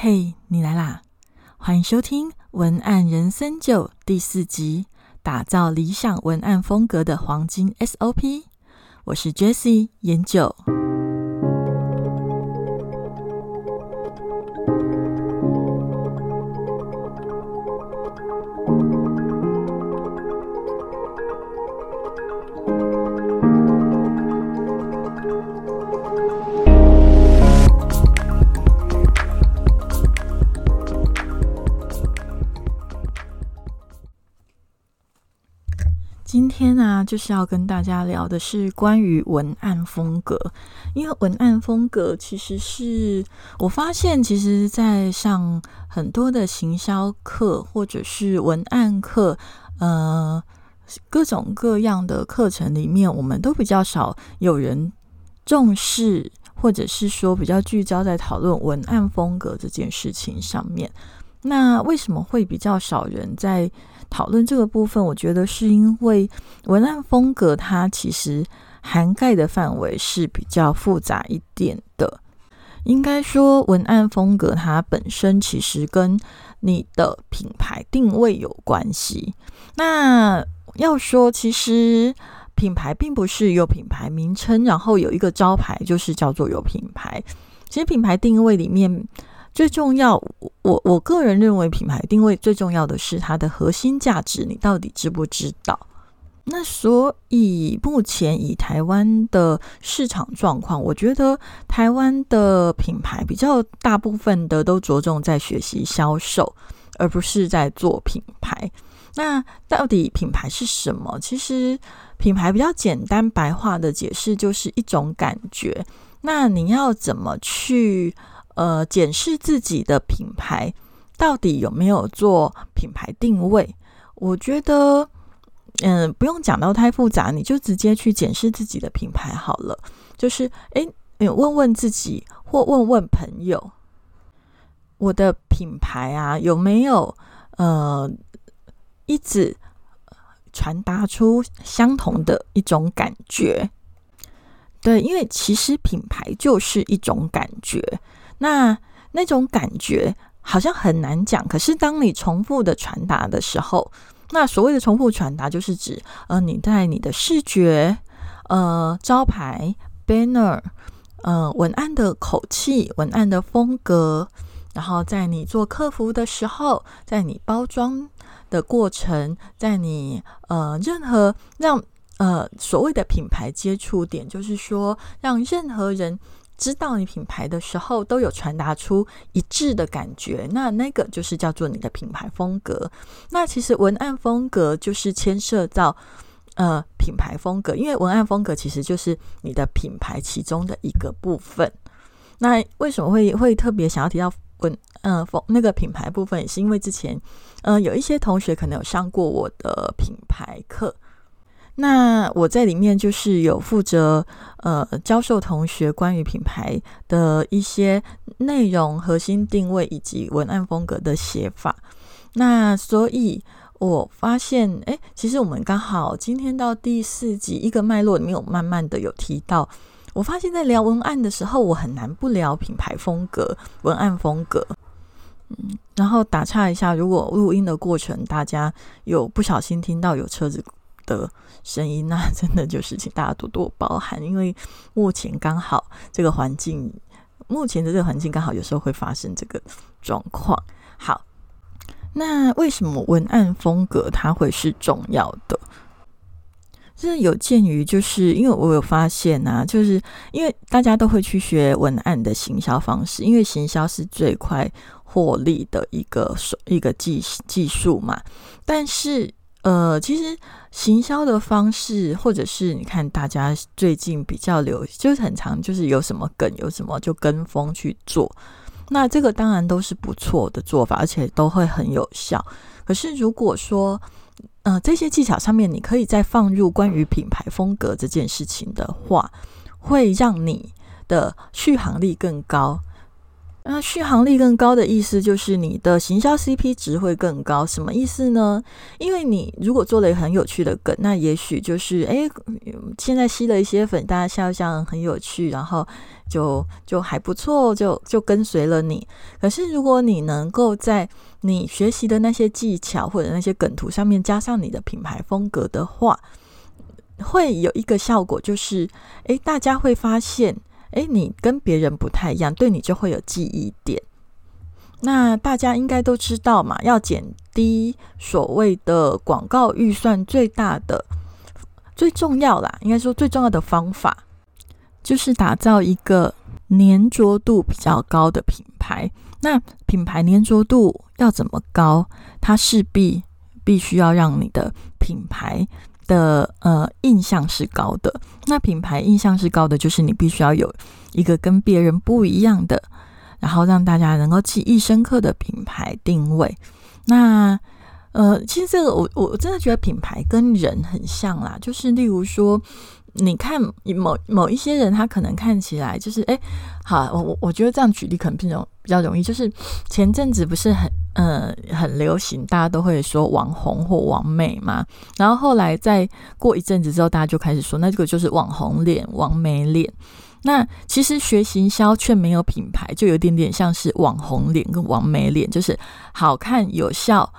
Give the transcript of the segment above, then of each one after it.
嘿，你来啦！欢迎收听《文案人生九》第四集，打造理想文案风格的黄金 SOP。我是 Jessie 研九。天啊，就是要跟大家聊的是关于文案风格，因为文案风格其实是我发现，其实，在上很多的行销课或者是文案课，呃，各种各样的课程里面，我们都比较少有人重视，或者是说比较聚焦在讨论文案风格这件事情上面。那为什么会比较少人在？讨论这个部分，我觉得是因为文案风格它其实涵盖的范围是比较复杂一点的。应该说，文案风格它本身其实跟你的品牌定位有关系。那要说，其实品牌并不是有品牌名称，然后有一个招牌就是叫做有品牌。其实品牌定位里面。最重要，我我个人认为，品牌定位最重要的是它的核心价值，你到底知不知道？那所以目前以台湾的市场状况，我觉得台湾的品牌比较大部分的都着重在学习销售，而不是在做品牌。那到底品牌是什么？其实品牌比较简单白话的解释就是一种感觉。那你要怎么去？呃，检视自己的品牌到底有没有做品牌定位？我觉得，嗯，不用讲到太复杂，你就直接去检视自己的品牌好了。就是，哎，问问自己，或问问朋友，我的品牌啊，有没有呃，一直传达出相同的一种感觉？对，因为其实品牌就是一种感觉。那那种感觉好像很难讲，可是当你重复的传达的时候，那所谓的重复传达，就是指呃你在你的视觉、呃招牌、banner、呃文案的口气、文案的风格，然后在你做客服的时候，在你包装的过程，在你呃任何让呃所谓的品牌接触点，就是说让任何人。知道你品牌的时候，都有传达出一致的感觉，那那个就是叫做你的品牌风格。那其实文案风格就是牵涉到呃品牌风格，因为文案风格其实就是你的品牌其中的一个部分。那为什么会会特别想要提到文嗯风那个品牌部分，也是因为之前嗯有一些同学可能有上过我的品牌课。那我在里面就是有负责呃教授同学关于品牌的一些内容、核心定位以及文案风格的写法。那所以我发现，哎，其实我们刚好今天到第四集一个脉络里面有慢慢的有提到，我发现在聊文案的时候，我很难不聊品牌风格、文案风格。嗯，然后打岔一下，如果录音的过程大家有不小心听到有车子。的声音，那 真的就是请大家多多包涵，因为目前刚好这个环境，目前的这个环境刚好有时候会发生这个状况。好，那为什么文案风格它会是重要的？这有鉴于，就是因为我有发现啊，就是因为大家都会去学文案的行销方式，因为行销是最快获利的一个一个技技术嘛，但是。呃，其实行销的方式，或者是你看大家最近比较流，就是很常，就是有什么梗，有什么就跟风去做。那这个当然都是不错的做法，而且都会很有效。可是如果说，呃，这些技巧上面你可以再放入关于品牌风格这件事情的话，会让你的续航力更高。那续航力更高的意思就是你的行销 CP 值会更高，什么意思呢？因为你如果做了一个很有趣的梗，那也许就是哎，现在吸了一些粉，大家笑笑很有趣，然后就就还不错，就就跟随了你。可是如果你能够在你学习的那些技巧或者那些梗图上面加上你的品牌风格的话，会有一个效果，就是哎，大家会发现。哎，你跟别人不太一样，对你就会有记忆点。那大家应该都知道嘛，要减低所谓的广告预算，最大的、最重要啦，应该说最重要的方法，就是打造一个粘着度比较高的品牌。那品牌粘着度要怎么高？它势必必须要让你的品牌。的呃印象是高的，那品牌印象是高的，就是你必须要有一个跟别人不一样的，然后让大家能够记忆深刻的品牌定位。那呃，其实这个我我真的觉得品牌跟人很像啦，就是例如说。你看某某一些人，他可能看起来就是哎，好，我我我觉得这样举例可能比较比较容易。就是前阵子不是很嗯很流行，大家都会说网红或网美嘛。然后后来再过一阵子之后，大家就开始说，那这个就是网红脸、网美脸。那其实学行销却没有品牌，就有点点像是网红脸跟网美脸，就是好看、有效、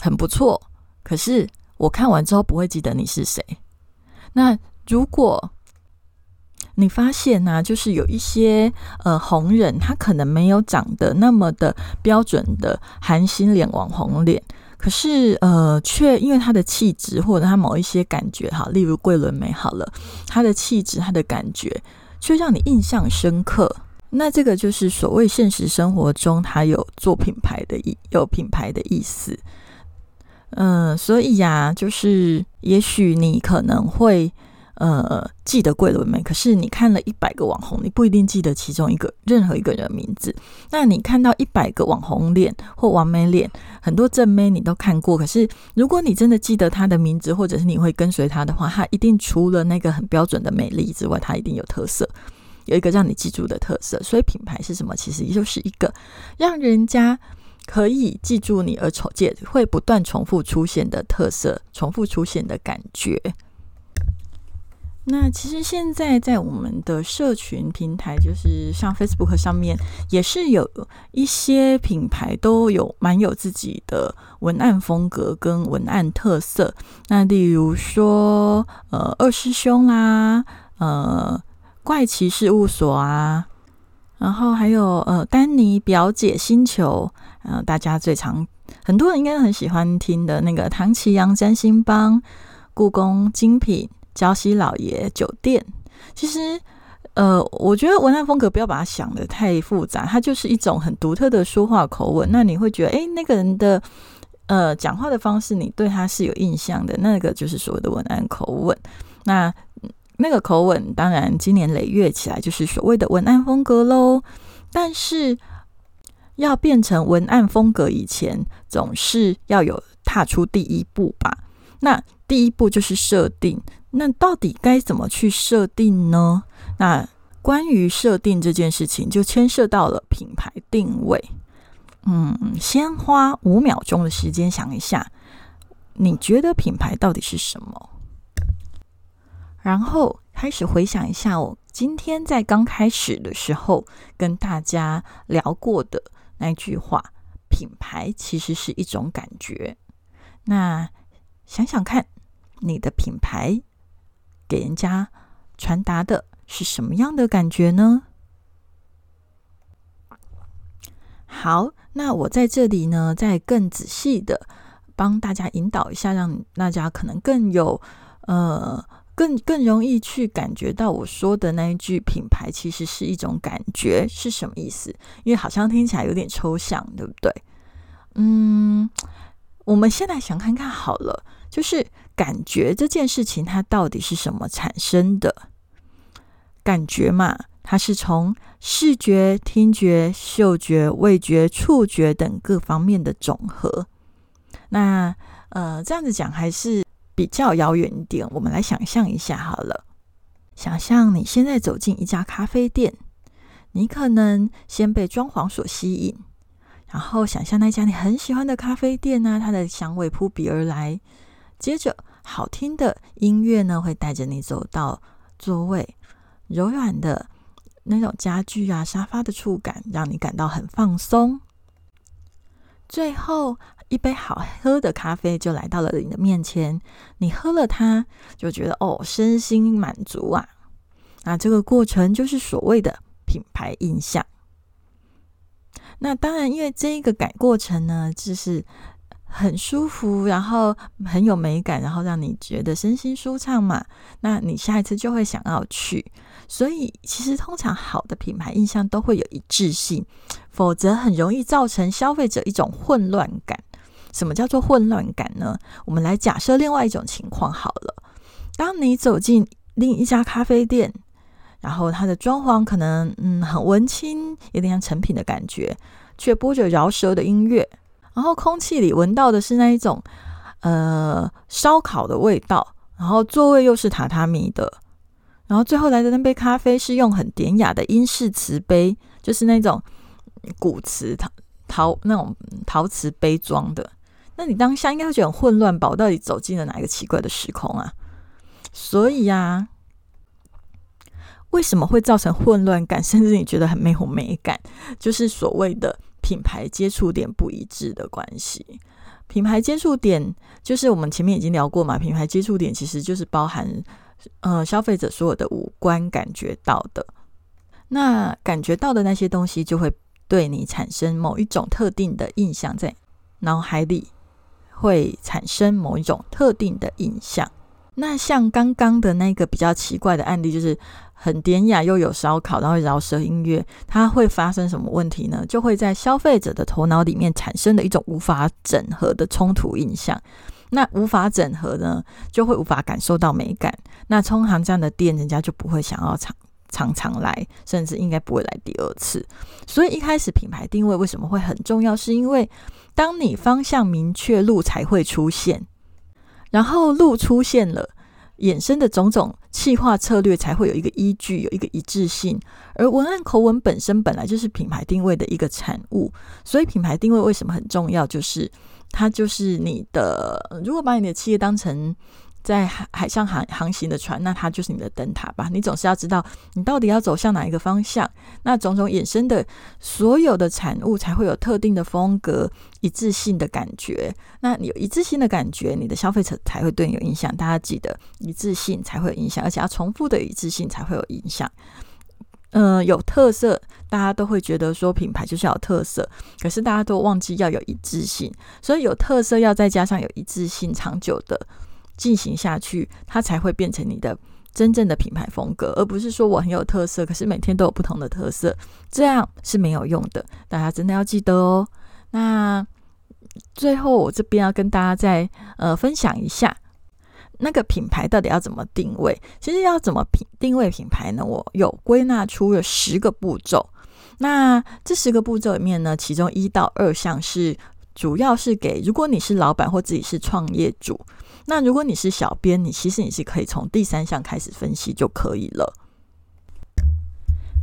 很不错。可是我看完之后不会记得你是谁。那如果你发现呢，就是有一些呃红人，他可能没有长得那么的标准的韩星脸、网红脸，可是呃，却因为他的气质或者他某一些感觉，哈，例如桂纶镁好了，他的气质、他的感觉，却让你印象深刻。那这个就是所谓现实生活中他有做品牌的意，有品牌的意思。嗯，所以呀，就是也许你可能会。呃，记得桂纶镁，可是你看了一百个网红，你不一定记得其中一个任何一个人名字。那你看到一百个网红脸或完美脸，很多正妹你都看过，可是如果你真的记得她的名字，或者是你会跟随她的话，她一定除了那个很标准的美丽之外，她一定有特色，有一个让你记住的特色。所以品牌是什么？其实也就是一个让人家可以记住你而重借会不断重复出现的特色，重复出现的感觉。那其实现在在我们的社群平台，就是像 Facebook 上面，也是有一些品牌都有蛮有自己的文案风格跟文案特色。那例如说，呃，二师兄啦，呃，怪奇事务所啊，然后还有呃，丹尼表姐星球，嗯，大家最常很多人应该很喜欢听的那个唐奇阳占星帮，故宫精品。娇西老爷酒店，其实，呃，我觉得文案风格不要把它想的太复杂，它就是一种很独特的说话口吻。那你会觉得，哎，那个人的呃讲话的方式，你对他是有印象的，那个就是所谓的文案口吻。那那个口吻，当然今年累月起来就是所谓的文案风格喽。但是要变成文案风格以前，总是要有踏出第一步吧。那第一步就是设定。那到底该怎么去设定呢？那关于设定这件事情，就牵涉到了品牌定位。嗯，先花五秒钟的时间想一下，你觉得品牌到底是什么？然后开始回想一下，我今天在刚开始的时候跟大家聊过的那句话：品牌其实是一种感觉。那想想看，你的品牌。给人家传达的是什么样的感觉呢？好，那我在这里呢，再更仔细的帮大家引导一下，让大家可能更有呃，更更容易去感觉到我说的那一句“品牌其实是一种感觉”是什么意思？因为好像听起来有点抽象，对不对？嗯，我们先来想看看好了，就是。感觉这件事情它到底是什么产生的？感觉嘛，它是从视觉、听觉、嗅觉、味觉、触觉等各方面的总和。那呃，这样子讲还是比较遥远一点。我们来想象一下好了，想象你现在走进一家咖啡店，你可能先被装潢所吸引，然后想象那家你很喜欢的咖啡店呢，它的香味扑鼻而来。接着，好听的音乐呢会带着你走到座位，柔软的那种家具啊、沙发的触感，让你感到很放松。最后一杯好喝的咖啡就来到了你的面前，你喝了它，就觉得哦，身心满足啊。那这个过程就是所谓的品牌印象。那当然，因为这一个改过程呢，就是很舒服，然后很有美感，然后让你觉得身心舒畅嘛。那你下一次就会想要去。所以，其实通常好的品牌印象都会有一致性，否则很容易造成消费者一种混乱感。什么叫做混乱感呢？我们来假设另外一种情况好了。当你走进另一家咖啡店。然后它的装潢可能嗯很文青，有点像成品的感觉，却播着饶舌的音乐。然后空气里闻到的是那一种呃烧烤的味道。然后座位又是榻榻米的。然后最后来的那杯咖啡是用很典雅的英式瓷杯，就是那种古瓷陶陶那种陶瓷杯装的。那你当下应该会觉得很混乱吧？我到底走进了哪一个奇怪的时空啊？所以呀。为什么会造成混乱感，甚至你觉得很没有美感？就是所谓的品牌接触点不一致的关系。品牌接触点就是我们前面已经聊过嘛，品牌接触点其实就是包含呃消费者所有的五官感觉到的，那感觉到的那些东西就会对你产生某一种特定的印象，在脑海里会产生某一种特定的印象。那像刚刚的那个比较奇怪的案例，就是。很典雅又有烧烤，然后饶舌音乐，它会发生什么问题呢？就会在消费者的头脑里面产生的一种无法整合的冲突印象。那无法整合呢，就会无法感受到美感。那通常这样的店，人家就不会想要常常常来，甚至应该不会来第二次。所以一开始品牌定位为什么会很重要？是因为当你方向明确，路才会出现，然后路出现了。衍生的种种企划策略才会有一个依据，有一个一致性。而文案口吻本身本来就是品牌定位的一个产物，所以品牌定位为什么很重要？就是它就是你的，如果把你的企业当成。在海海上航航行的船，那它就是你的灯塔吧？你总是要知道你到底要走向哪一个方向，那种种衍生的所有的产物才会有特定的风格、一致性的感觉。那你有一致性的感觉，你的消费者才会对你有影响。大家记得，一致性才会有影响，而且要重复的一致性才会有影响。嗯，有特色，大家都会觉得说品牌就是要特色，可是大家都忘记要有一致性，所以有特色要再加上有一致性，长久的。进行下去，它才会变成你的真正的品牌风格，而不是说我很有特色，可是每天都有不同的特色，这样是没有用的。大家真的要记得哦。那最后，我这边要跟大家再呃分享一下，那个品牌到底要怎么定位？其实要怎么品定位品牌呢？我有归纳出了十个步骤。那这十个步骤里面呢，其中一到二项是主要是给如果你是老板或自己是创业主。那如果你是小编，你其实你是可以从第三项开始分析就可以了。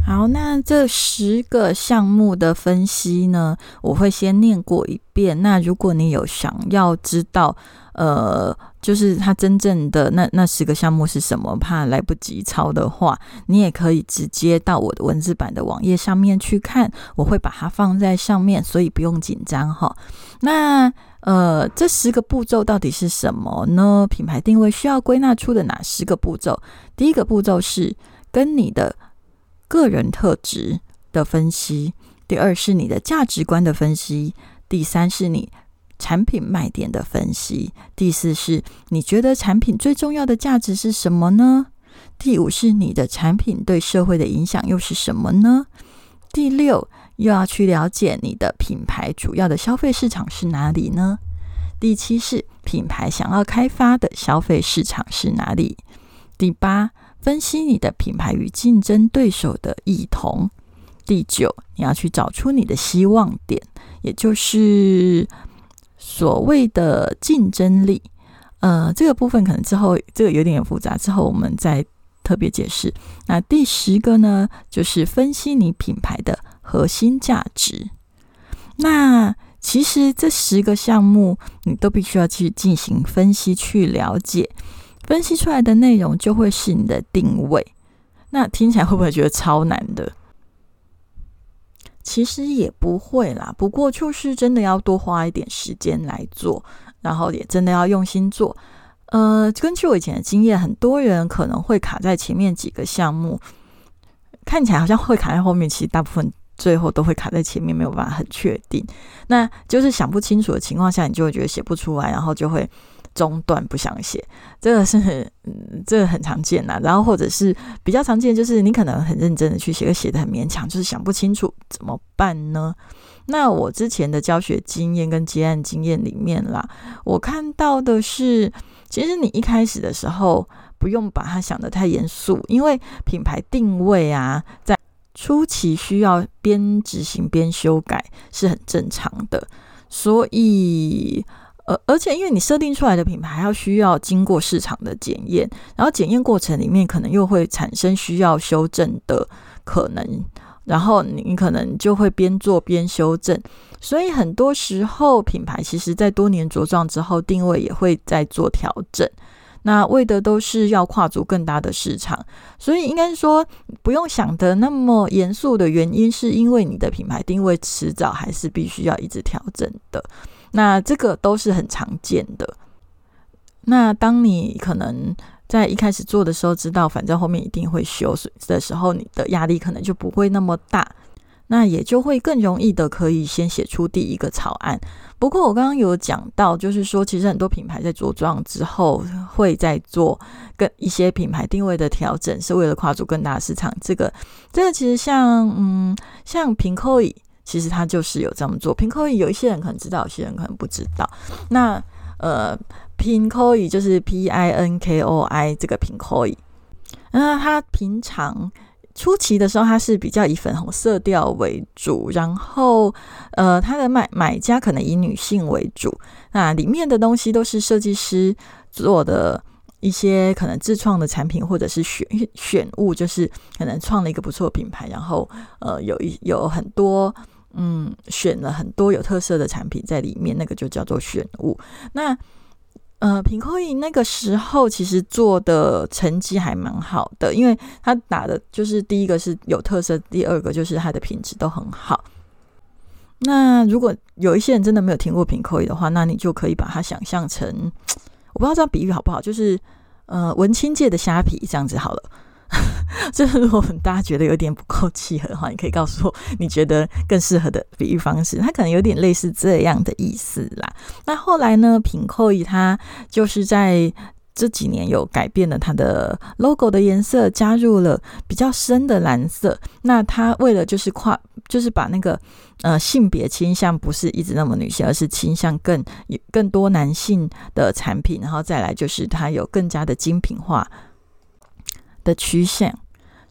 好，那这十个项目的分析呢，我会先念过一遍。那如果你有想要知道，呃，就是它真正的那那十个项目是什么，怕来不及抄的话，你也可以直接到我的文字版的网页上面去看，我会把它放在上面，所以不用紧张哈。那呃，这十个步骤到底是什么呢？品牌定位需要归纳出的哪十个步骤？第一个步骤是跟你的个人特质的分析，第二是你的价值观的分析，第三是你产品卖点的分析，第四是你觉得产品最重要的价值是什么呢？第五是你的产品对社会的影响又是什么呢？第六。又要去了解你的品牌主要的消费市场是哪里呢？第七是品牌想要开发的消费市场是哪里？第八，分析你的品牌与竞争对手的异同。第九，你要去找出你的希望点，也就是所谓的竞争力。呃，这个部分可能之后这个有点复杂，之后我们再特别解释。那第十个呢，就是分析你品牌的核心价值。那其实这十个项目，你都必须要去进行分析，去了解，分析出来的内容就会是你的定位。那听起来会不会觉得超难的？其实也不会啦，不过就是真的要多花一点时间来做，然后也真的要用心做。呃，根据我以前的经验，很多人可能会卡在前面几个项目，看起来好像会卡在后面，其实大部分最后都会卡在前面，没有办法很确定。那就是想不清楚的情况下，你就会觉得写不出来，然后就会。中断不想写，这个是嗯，这个很常见呐。然后或者是比较常见，就是你可能很认真的去写，写的很勉强，就是想不清楚怎么办呢？那我之前的教学经验跟接案经验里面啦，我看到的是，其实你一开始的时候不用把它想的太严肃，因为品牌定位啊，在初期需要边执行边修改是很正常的，所以。而而且，因为你设定出来的品牌要需要经过市场的检验，然后检验过程里面可能又会产生需要修正的可能，然后你可能就会边做边修正。所以很多时候，品牌其实在多年茁壮之后，定位也会在做调整。那为的都是要跨足更大的市场，所以应该说不用想的那么严肃的原因，是因为你的品牌定位迟早还是必须要一直调整的。那这个都是很常见的。那当你可能在一开始做的时候，知道反正后面一定会修的时候，你的压力可能就不会那么大，那也就会更容易的可以先写出第一个草案。不过我刚刚有讲到，就是说其实很多品牌在茁壮之后，会在做跟一些品牌定位的调整，是为了跨足更大市场。这个这个其实像嗯像平扣椅。其实他就是有这么做。平扣 i 有一些人可能知道，有些人可能不知道。那呃，平扣 i 就是 P I N K O I 这个平扣 i 那他平常初期的时候，它是比较以粉红色调为主，然后呃，它的买买家可能以女性为主。那里面的东西都是设计师做的一些可能自创的产品，或者是选选物，就是可能创了一个不错品牌，然后呃，有一有很多。嗯，选了很多有特色的产品在里面，那个就叫做选物。那呃，品扣印那个时候其实做的成绩还蛮好的，因为他打的就是第一个是有特色，第二个就是它的品质都很好。那如果有一些人真的没有听过品扣印的话，那你就可以把它想象成，我不知道这样比喻好不好，就是呃文青界的虾皮这样子好了。就是如果大家觉得有点不够契合的话，你可以告诉我你觉得更适合的比喻方式。它可能有点类似这样的意思啦。那后来呢，品扣伊它就是在这几年有改变了它的 logo 的颜色，加入了比较深的蓝色。那它为了就是跨，就是把那个呃性别倾向不是一直那么女性，而是倾向更更多男性的产品。然后再来就是它有更加的精品化。的曲线，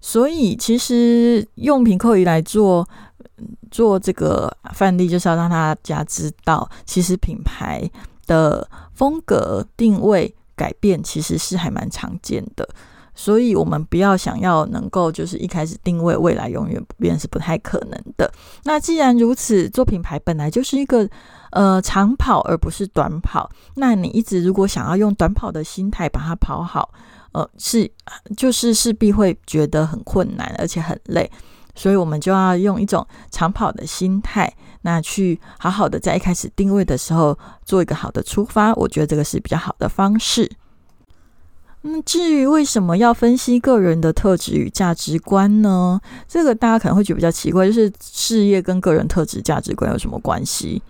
所以其实用品扣仪来做做这个范例，就是要让大家知道，其实品牌的风格定位改变其实是还蛮常见的。所以，我们不要想要能够就是一开始定位，未来永远不变是不太可能的。那既然如此，做品牌本来就是一个呃长跑而不是短跑，那你一直如果想要用短跑的心态把它跑好。呃，是，就是势必会觉得很困难，而且很累，所以我们就要用一种长跑的心态，那去好好的在一开始定位的时候做一个好的出发，我觉得这个是比较好的方式。嗯，至于为什么要分析个人的特质与价值观呢？这个大家可能会觉得比较奇怪，就是事业跟个人特质、价值观有什么关系？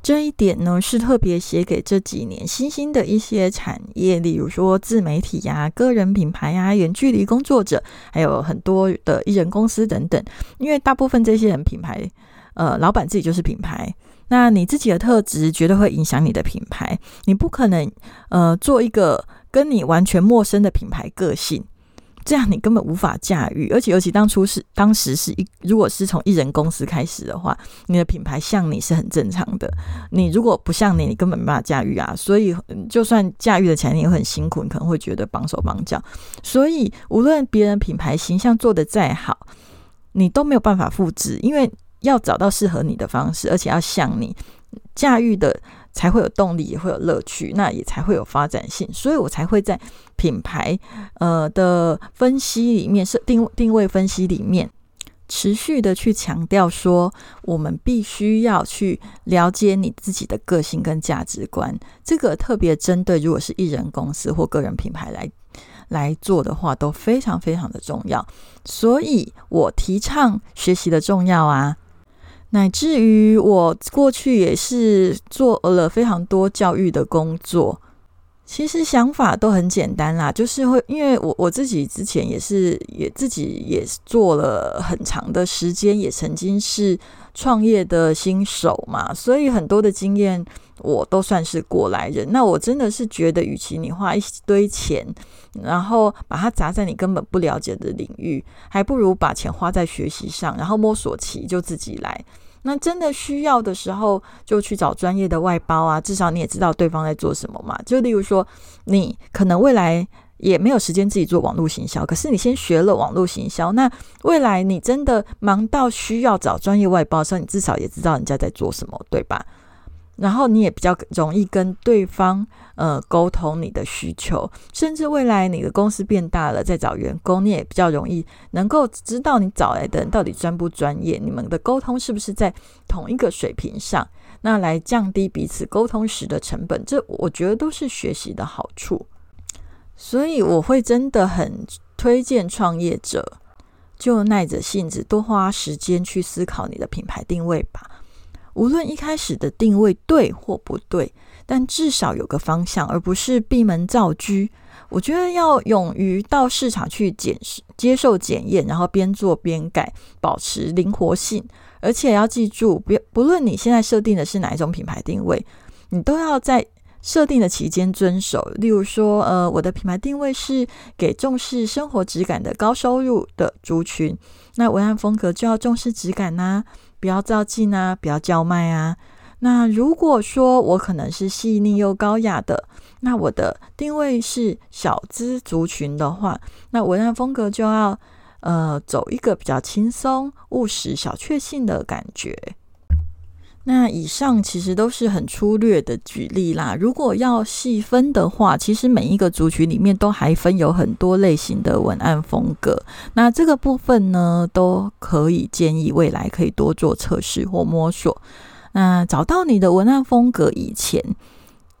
这一点呢，是特别写给这几年新兴的一些产业，例如说自媒体呀、个人品牌呀、远距离工作者，还有很多的艺人公司等等。因为大部分这些人品牌，呃，老板自己就是品牌，那你自己的特质绝对会影响你的品牌。你不可能呃做一个跟你完全陌生的品牌个性，这样你根本无法驾驭。而且尤其当初是当时是一，如果是从艺人公司开始的话，你的品牌像你是很正常的。你如果不像你，你根本没办法驾驭啊。所以就算驾驭的起来，你也很辛苦，你可能会觉得绑手绑脚。所以无论别人品牌形象做的再好，你都没有办法复制，因为要找到适合你的方式，而且要像你驾驭的。才会有动力，也会有乐趣，那也才会有发展性，所以我才会在品牌呃的分析里面，是定定位分析里面，持续的去强调说，我们必须要去了解你自己的个性跟价值观。这个特别针对如果是艺人公司或个人品牌来来做的话，都非常非常的重要。所以我提倡学习的重要啊。乃至于我过去也是做了非常多教育的工作，其实想法都很简单啦，就是会因为我我自己之前也是也自己也做了很长的时间，也曾经是创业的新手嘛，所以很多的经验我都算是过来人。那我真的是觉得，与其你花一堆钱，然后把它砸在你根本不了解的领域，还不如把钱花在学习上，然后摸索期就自己来。那真的需要的时候，就去找专业的外包啊。至少你也知道对方在做什么嘛。就例如说，你可能未来也没有时间自己做网络行销，可是你先学了网络行销，那未来你真的忙到需要找专业外包的时候，你至少也知道人家在做什么，对吧？然后你也比较容易跟对方呃沟通你的需求，甚至未来你的公司变大了，再找员工，你也比较容易能够知道你找来的人到底专不专业，你们的沟通是不是在同一个水平上，那来降低彼此沟通时的成本，这我觉得都是学习的好处。所以我会真的很推荐创业者，就耐着性子多花时间去思考你的品牌定位吧。无论一开始的定位对或不对，但至少有个方向，而不是闭门造车。我觉得要勇于到市场去检、接受检验，然后边做边改，保持灵活性。而且要记住，别不论你现在设定的是哪一种品牌定位，你都要在设定的期间遵守。例如说，呃，我的品牌定位是给重视生活质感的高收入的族群，那文案风格就要重视质感呐。不要照镜啊，不要叫卖啊。那如果说我可能是细腻又高雅的，那我的定位是小资族群的话，那文案风格就要呃走一个比较轻松、务实、小确幸的感觉。那以上其实都是很粗略的举例啦。如果要细分的话，其实每一个族群里面都还分有很多类型的文案风格。那这个部分呢，都可以建议未来可以多做测试或摸索。那找到你的文案风格以前，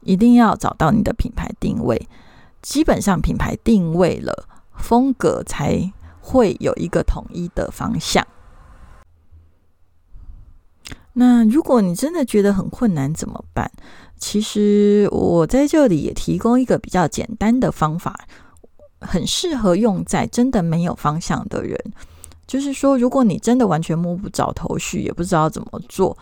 一定要找到你的品牌定位。基本上品牌定位了，风格才会有一个统一的方向。那如果你真的觉得很困难怎么办？其实我在这里也提供一个比较简单的方法，很适合用在真的没有方向的人。就是说，如果你真的完全摸不着头绪，也不知道怎么做，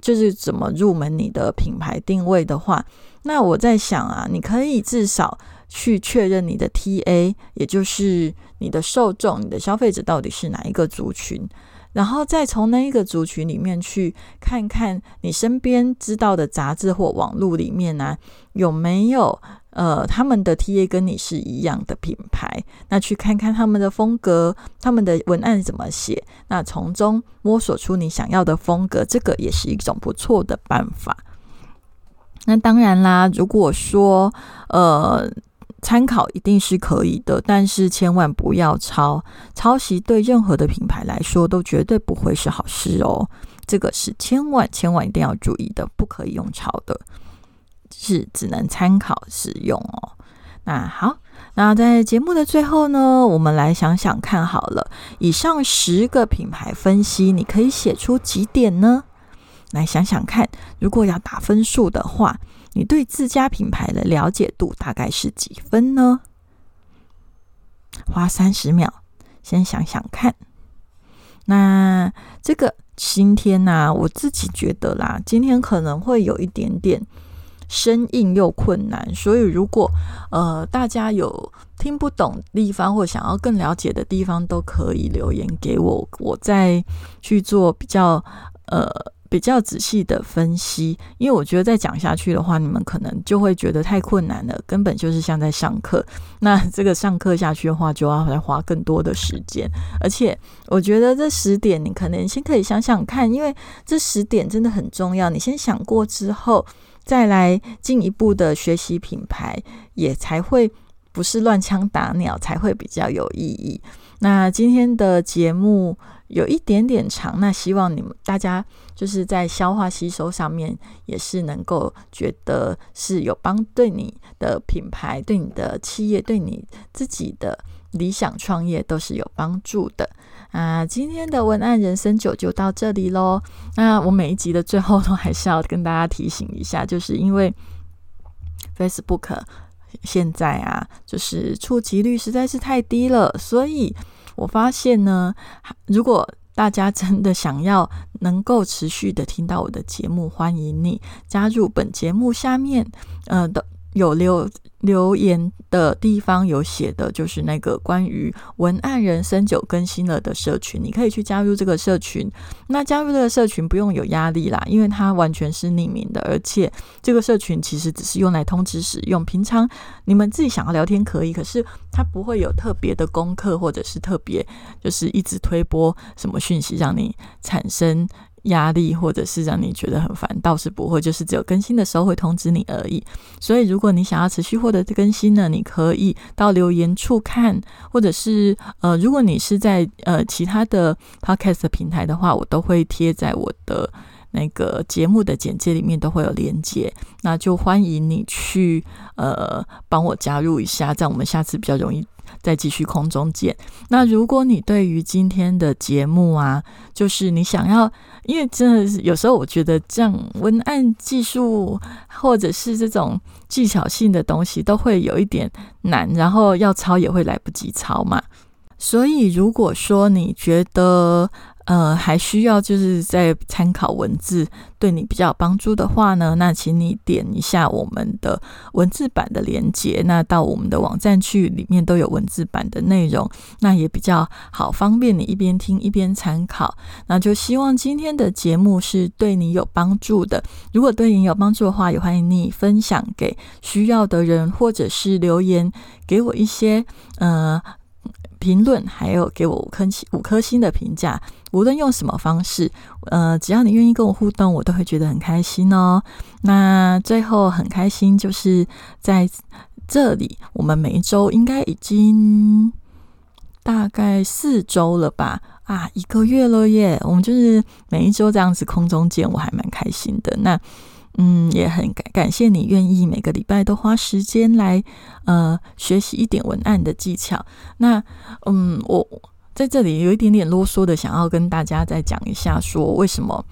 就是怎么入门你的品牌定位的话，那我在想啊，你可以至少去确认你的 TA，也就是你的受众、你的消费者到底是哪一个族群。然后再从那一个族群里面去看看你身边知道的杂志或网络里面呢，有没有呃他们的 TA 跟你是一样的品牌？那去看看他们的风格，他们的文案怎么写？那从中摸索出你想要的风格，这个也是一种不错的办法。那当然啦，如果说呃。参考一定是可以的，但是千万不要抄。抄袭对任何的品牌来说都绝对不会是好事哦。这个是千万千万一定要注意的，不可以用抄的，是只能参考使用哦。那好，那在节目的最后呢，我们来想想看好了，以上十个品牌分析，你可以写出几点呢？来想想看，如果要打分数的话。你对自家品牌的了解度大概是几分呢？花三十秒，先想想看。那这个今天呢，我自己觉得啦，今天可能会有一点点生硬又困难。所以如果呃大家有听不懂地方或想要更了解的地方，都可以留言给我，我再去做比较呃。比较仔细的分析，因为我觉得再讲下去的话，你们可能就会觉得太困难了，根本就是像在上课。那这个上课下去的话，就要来花更多的时间。而且，我觉得这十点你可能先可以想想看，因为这十点真的很重要。你先想过之后，再来进一步的学习品牌，也才会不是乱枪打鸟，才会比较有意义。那今天的节目有一点点长，那希望你们大家就是在消化吸收上面也是能够觉得是有帮，对你的品牌、对你的企业、对你自己的理想创业都是有帮助的啊！今天的文案人生九就到这里喽。那我每一集的最后都还是要跟大家提醒一下，就是因为 Facebook。现在啊，就是触及率实在是太低了，所以我发现呢，如果大家真的想要能够持续的听到我的节目，欢迎你加入本节目下面呃的。有留留言的地方有写的，就是那个关于文案人生九更新了的社群，你可以去加入这个社群。那加入这个社群不用有压力啦，因为它完全是匿名的，而且这个社群其实只是用来通知使用。平常你们自己想要聊天可以，可是它不会有特别的功课，或者是特别就是一直推播什么讯息让你产生。压力，或者是让你觉得很烦，倒是不会，就是只有更新的时候会通知你而已。所以，如果你想要持续获得更新呢，你可以到留言处看，或者是呃，如果你是在呃其他的 podcast 平台的话，我都会贴在我的那个节目的简介里面都会有连接，那就欢迎你去呃帮我加入一下，这样我们下次比较容易。再继续空中见。那如果你对于今天的节目啊，就是你想要，因为真的是有时候我觉得这样文案技术或者是这种技巧性的东西都会有一点难，然后要抄也会来不及抄嘛。所以如果说你觉得，呃，还需要就是在参考文字对你比较有帮助的话呢，那请你点一下我们的文字版的连接，那到我们的网站去，里面都有文字版的内容，那也比较好方便你一边听一边参考。那就希望今天的节目是对你有帮助的，如果对你有帮助的话，也欢迎你分享给需要的人，或者是留言给我一些呃。评论还有给我五颗星五颗星的评价，无论用什么方式，呃，只要你愿意跟我互动，我都会觉得很开心哦。那最后很开心，就是在这里，我们每一周应该已经大概四周了吧？啊，一个月了耶！我们就是每一周这样子空中见，我还蛮开心的。那。嗯，也很感感谢你愿意每个礼拜都花时间来呃学习一点文案的技巧。那嗯，我在这里有一点点啰嗦的，想要跟大家再讲一下，说为什么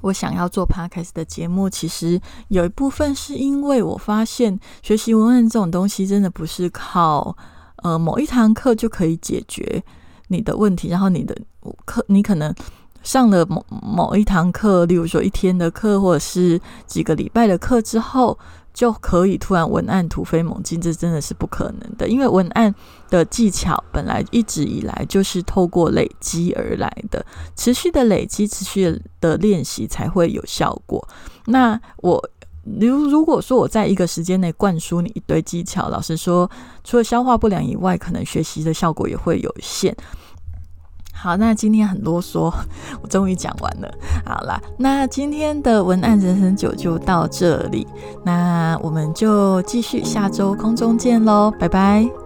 我想要做 podcast 的节目。其实有一部分是因为我发现学习文案这种东西，真的不是靠呃某一堂课就可以解决你的问题，然后你的课你可能。上了某某一堂课，例如说一天的课，或者是几个礼拜的课之后，就可以突然文案突飞猛进，这真的是不可能的。因为文案的技巧本来一直以来就是透过累积而来的，持续的累积、持续的练习才会有效果。那我如如果说我在一个时间内灌输你一堆技巧，老实说，除了消化不良以外，可能学习的效果也会有限。好，那今天很啰嗦，我终于讲完了。好啦，那今天的文案人生九就到这里，那我们就继续下周空中见喽，拜拜。